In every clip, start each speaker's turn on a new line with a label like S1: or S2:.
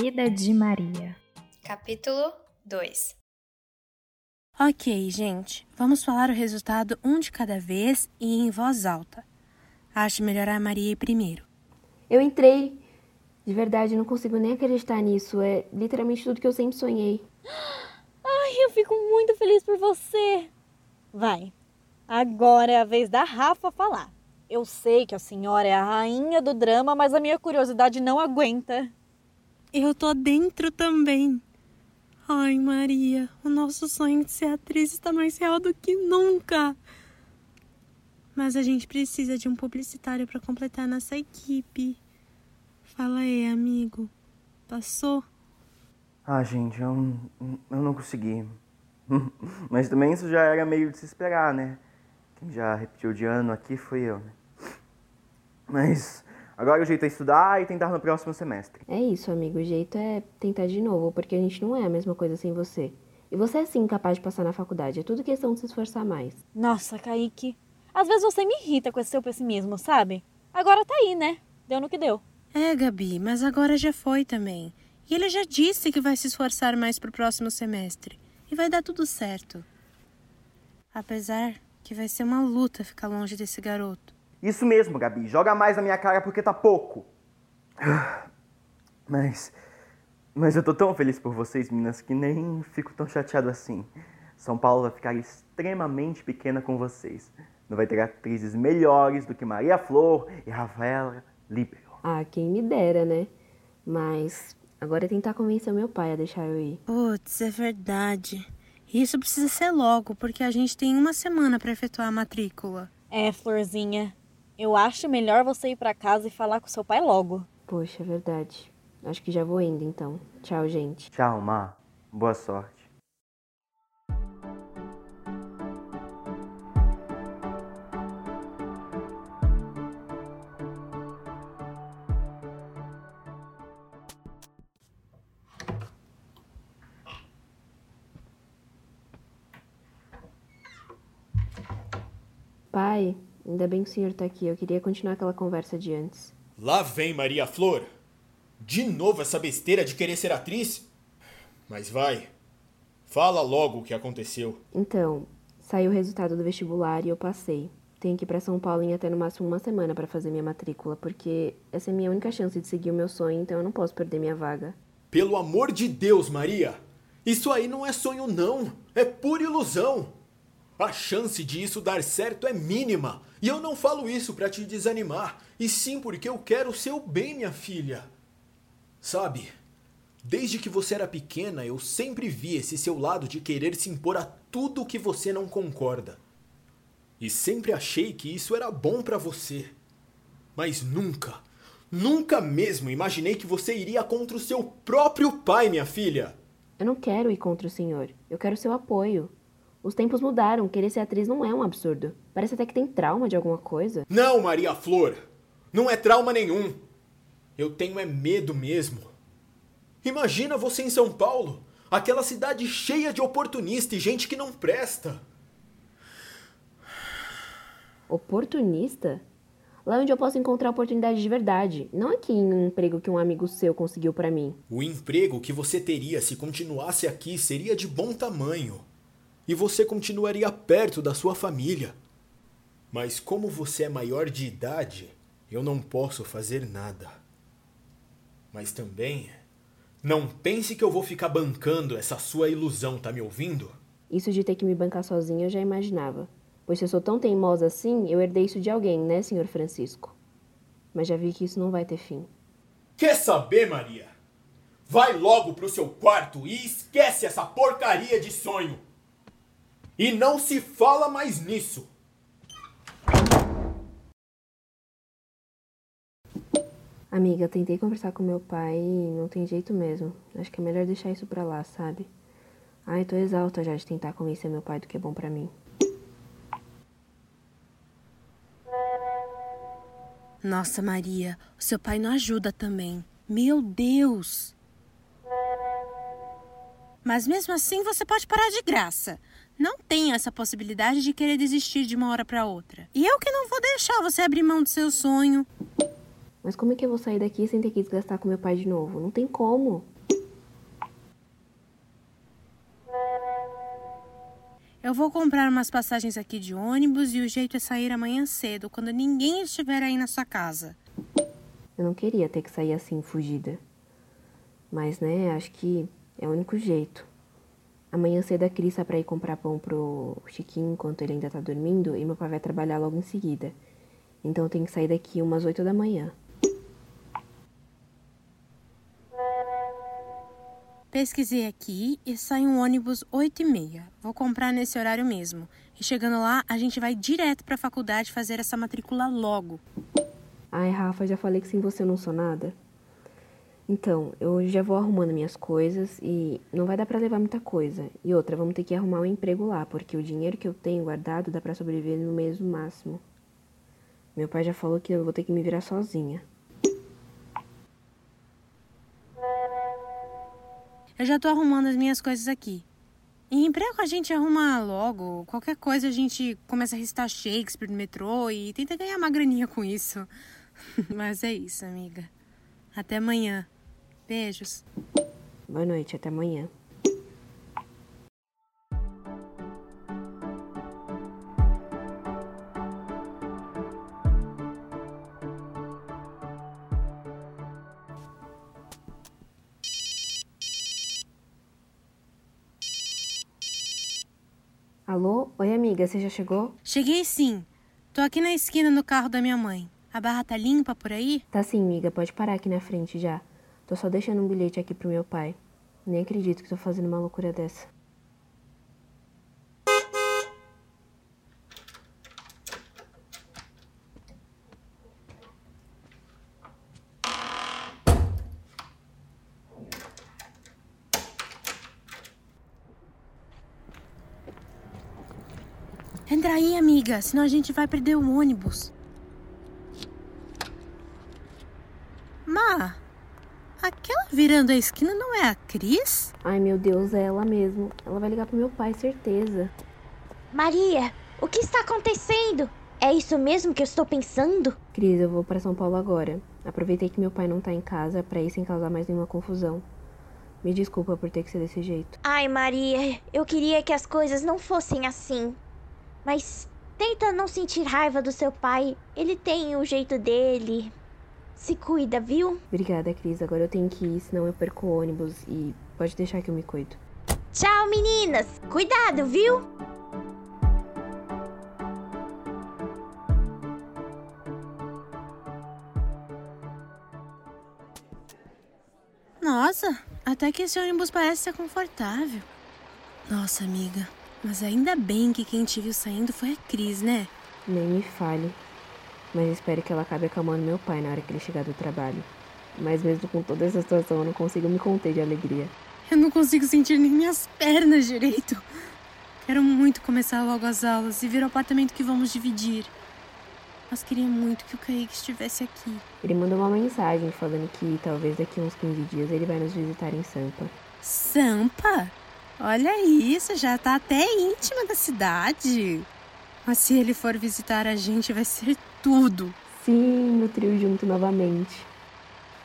S1: Vida de Maria.
S2: Capítulo 2
S3: Ok, gente, vamos falar o resultado um de cada vez e em voz alta. Acho melhor a Maria ir primeiro.
S4: Eu entrei. De verdade, não consigo nem acreditar nisso. É literalmente tudo que eu sempre sonhei.
S5: Ai, eu fico muito feliz por você. Vai, agora é a vez da Rafa falar. Eu sei que a senhora é a rainha do drama, mas a minha curiosidade não aguenta.
S3: Eu tô dentro também. Ai, Maria, o nosso sonho de ser atriz está mais real do que nunca. Mas a gente precisa de um publicitário para completar nossa equipe. Fala aí, amigo. Passou?
S6: Ah, gente, eu, eu não consegui. Mas também isso já era meio de se esperar, né? Quem já repetiu de ano aqui foi eu, né? Mas agora o jeito é estudar e tentar no próximo semestre.
S4: É isso, amigo. O jeito é tentar de novo, porque a gente não é a mesma coisa sem você. E você é sim capaz de passar na faculdade. É tudo questão de se esforçar mais.
S5: Nossa, Kaique. Às vezes você me irrita com esse seu pessimismo, sabe? Agora tá aí, né? Deu no que deu.
S3: É, Gabi, mas agora já foi também. E ele já disse que vai se esforçar mais pro próximo semestre. E vai dar tudo certo. Apesar que vai ser uma luta ficar longe desse garoto.
S6: Isso mesmo, Gabi. Joga mais na minha cara porque tá pouco. Mas. Mas eu tô tão feliz por vocês, meninas, que nem fico tão chateado assim. São Paulo vai ficar extremamente pequena com vocês. Não vai ter atrizes melhores do que Maria Flor e Rafaela Libero.
S4: Ah, quem me dera, né? Mas agora é tentar convencer meu pai a deixar eu ir.
S3: Putz, é verdade. Isso precisa ser logo, porque a gente tem uma semana para efetuar a matrícula.
S5: É, Florzinha. Eu acho melhor você ir para casa e falar com seu pai logo.
S4: Poxa, é verdade. Acho que já vou indo então. Tchau, gente.
S6: Tchau, Má. Boa sorte.
S4: Pai, ainda bem que o senhor tá aqui. Eu queria continuar aquela conversa de antes.
S7: Lá vem Maria Flor. De novo essa besteira de querer ser atriz? Mas vai. Fala logo o que aconteceu.
S4: Então, saiu o resultado do vestibular e eu passei. Tenho que ir para São Paulo em até no máximo uma semana para fazer minha matrícula, porque essa é a minha única chance de seguir o meu sonho, então eu não posso perder minha vaga.
S7: Pelo amor de Deus, Maria! Isso aí não é sonho, não! É pura ilusão! A chance de isso dar certo é mínima. E eu não falo isso para te desanimar, e sim porque eu quero o seu bem, minha filha. Sabe, desde que você era pequena, eu sempre vi esse seu lado de querer se impor a tudo que você não concorda. E sempre achei que isso era bom para você. Mas nunca, nunca mesmo imaginei que você iria contra o seu próprio pai, minha filha.
S4: Eu não quero ir contra o senhor. Eu quero seu apoio. Os tempos mudaram. Querer ser atriz não é um absurdo. Parece até que tem trauma de alguma coisa.
S7: Não, Maria Flor. Não é trauma nenhum. Eu tenho é medo mesmo. Imagina você em São Paulo, aquela cidade cheia de oportunista e gente que não presta.
S4: Oportunista? Lá onde eu posso encontrar oportunidade de verdade, não aqui em um emprego que um amigo seu conseguiu para mim.
S7: O emprego que você teria se continuasse aqui seria de bom tamanho. E você continuaria perto da sua família. Mas como você é maior de idade, eu não posso fazer nada. Mas também, não pense que eu vou ficar bancando essa sua ilusão, tá me ouvindo?
S4: Isso de ter que me bancar sozinha eu já imaginava. Pois se eu sou tão teimosa assim, eu herdei isso de alguém, né, senhor Francisco? Mas já vi que isso não vai ter fim.
S7: Quer saber, Maria? Vai logo pro seu quarto e esquece essa porcaria de sonho. E não se fala mais nisso.
S4: Amiga, eu tentei conversar com meu pai e não tem jeito mesmo. Acho que é melhor deixar isso pra lá, sabe? Ai, tô exalta já de tentar convencer meu pai do que é bom pra mim.
S3: Nossa, Maria, o seu pai não ajuda também. Meu Deus! Mas mesmo assim você pode parar de graça. Não tem essa possibilidade de querer desistir de uma hora para outra. E eu que não vou deixar você abrir mão do seu sonho.
S4: Mas como é que eu vou sair daqui sem ter que desgastar com meu pai de novo? Não tem como.
S3: Eu vou comprar umas passagens aqui de ônibus e o jeito é sair amanhã cedo, quando ninguém estiver aí na sua casa.
S4: Eu não queria ter que sair assim, fugida. Mas, né, acho que é o único jeito. Amanhã cedo a Cris sai pra ir comprar pão pro Chiquinho enquanto ele ainda tá dormindo e meu pai vai trabalhar logo em seguida. Então eu tenho que sair daqui umas 8 da manhã.
S3: Pesquisei aqui e sai um ônibus 8 e meia. Vou comprar nesse horário mesmo. E chegando lá, a gente vai direto pra faculdade fazer essa matrícula logo.
S4: Ai, Rafa, já falei que sem você eu não sou nada. Então, eu já vou arrumando minhas coisas e não vai dar pra levar muita coisa. E outra, vamos ter que arrumar um emprego lá, porque o dinheiro que eu tenho guardado dá pra sobreviver no mês no máximo. Meu pai já falou que eu vou ter que me virar sozinha.
S3: Eu já tô arrumando as minhas coisas aqui. E emprego a gente arruma logo. Qualquer coisa a gente começa a recitar Shakespeare no metrô e tenta ganhar uma graninha com isso. Mas é isso, amiga. Até amanhã. Beijos.
S4: Boa noite, até amanhã. Alô? Oi, amiga, você já chegou?
S3: Cheguei sim. Tô aqui na esquina no carro da minha mãe. A barra tá limpa por aí?
S4: Tá sim, amiga, pode parar aqui na frente já. Tô só deixando um bilhete aqui pro meu pai. Nem acredito que tô fazendo uma loucura dessa.
S3: Entra aí, amiga, senão a gente vai perder o ônibus. Má, aquela virando a esquina não é a Cris?
S4: Ai, meu Deus, é ela mesmo. Ela vai ligar pro meu pai, certeza.
S1: Maria, o que está acontecendo? É isso mesmo que eu estou pensando?
S4: Cris, eu vou para São Paulo agora. Aproveitei que meu pai não tá em casa pra ir sem causar mais nenhuma confusão. Me desculpa por ter que ser desse jeito.
S1: Ai, Maria, eu queria que as coisas não fossem assim. Mas tenta não sentir raiva do seu pai. Ele tem o jeito dele. Se cuida, viu?
S4: Obrigada, Cris. Agora eu tenho que ir, senão eu perco o ônibus e pode deixar que eu me cuido.
S1: Tchau, meninas. Cuidado, viu?
S3: Nossa, até que esse ônibus parece ser confortável. Nossa, amiga, mas ainda bem que quem te viu saindo foi a Cris, né?
S4: Nem me fale. Mas espero que ela acabe acalmando meu pai na hora que ele chegar do trabalho. Mas mesmo com toda essa situação, eu não consigo me conter de alegria.
S3: Eu não consigo sentir nem minhas pernas direito. Quero muito começar logo as aulas e ver o apartamento que vamos dividir. Mas queria muito que o Kaique estivesse aqui.
S4: Ele mandou uma mensagem falando que talvez daqui a uns 15 dias ele vai nos visitar em Sampa.
S3: Sampa? Olha isso, já tá até íntima da cidade. Mas se ele for visitar a gente, vai ser tudo.
S4: Sim, no trio junto novamente.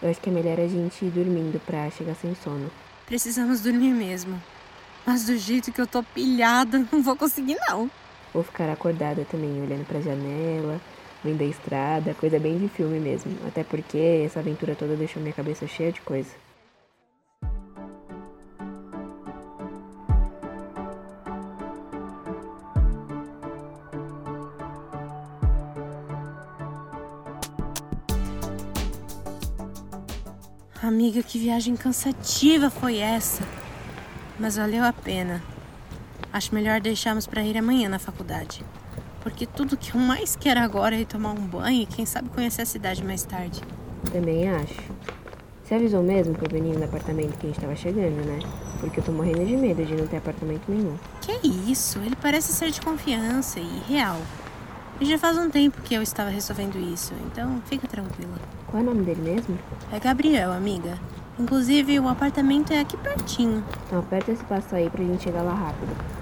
S4: Eu acho que é melhor a gente ir dormindo pra chegar sem sono.
S3: Precisamos dormir mesmo. Mas do jeito que eu tô pilhada, não vou conseguir não.
S4: Vou ficar acordada também, olhando pra janela, vendo a estrada, coisa bem de filme mesmo. Até porque essa aventura toda deixou minha cabeça cheia de coisa.
S3: Amiga, que viagem cansativa foi essa. Mas valeu a pena. Acho melhor deixarmos para ir amanhã na faculdade. Porque tudo que eu mais quero agora é ir tomar um banho e quem sabe conhecer a cidade mais tarde.
S4: Também acho. Você avisou mesmo pro menino do apartamento que a gente tava chegando, né? Porque eu tô morrendo de medo de não ter apartamento nenhum.
S3: Que isso? Ele parece ser de confiança e real. E já faz um tempo que eu estava resolvendo isso, então fica tranquila.
S4: Qual é o nome dele mesmo?
S3: É Gabriel, amiga. Inclusive, o apartamento é aqui pertinho.
S4: Então aperta esse passo aí pra gente chegar lá rápido.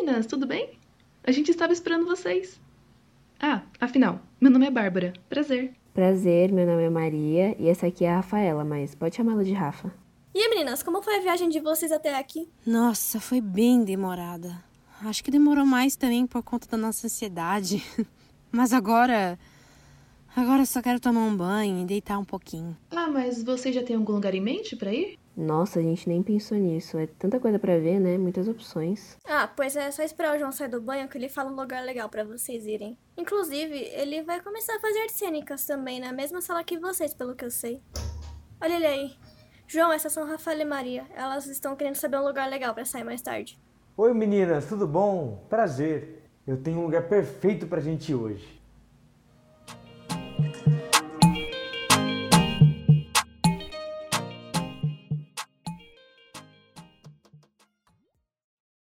S8: Meninas, tudo bem? A gente estava esperando vocês. Ah, afinal, meu nome é Bárbara. Prazer.
S4: Prazer, meu nome é Maria e essa aqui é a Rafaela, mas pode chamá-la de Rafa.
S9: E aí, meninas, como foi a viagem de vocês até aqui?
S3: Nossa, foi bem demorada. Acho que demorou mais também por conta da nossa ansiedade. Mas agora. Agora eu só quero tomar um banho e deitar um pouquinho.
S8: Ah, mas vocês já têm algum lugar em mente para ir?
S4: Nossa, a gente nem pensou nisso. É tanta coisa para ver, né? Muitas opções.
S9: Ah, pois é só esperar o João sair do banho que ele fala um lugar legal para vocês irem. Inclusive, ele vai começar a fazer artes cênicas também na mesma sala que vocês, pelo que eu sei. Olha ele aí. João, essas são Rafael e Maria. Elas estão querendo saber um lugar legal para sair mais tarde.
S10: Oi meninas, tudo bom? Prazer. Eu tenho um lugar perfeito pra gente ir hoje.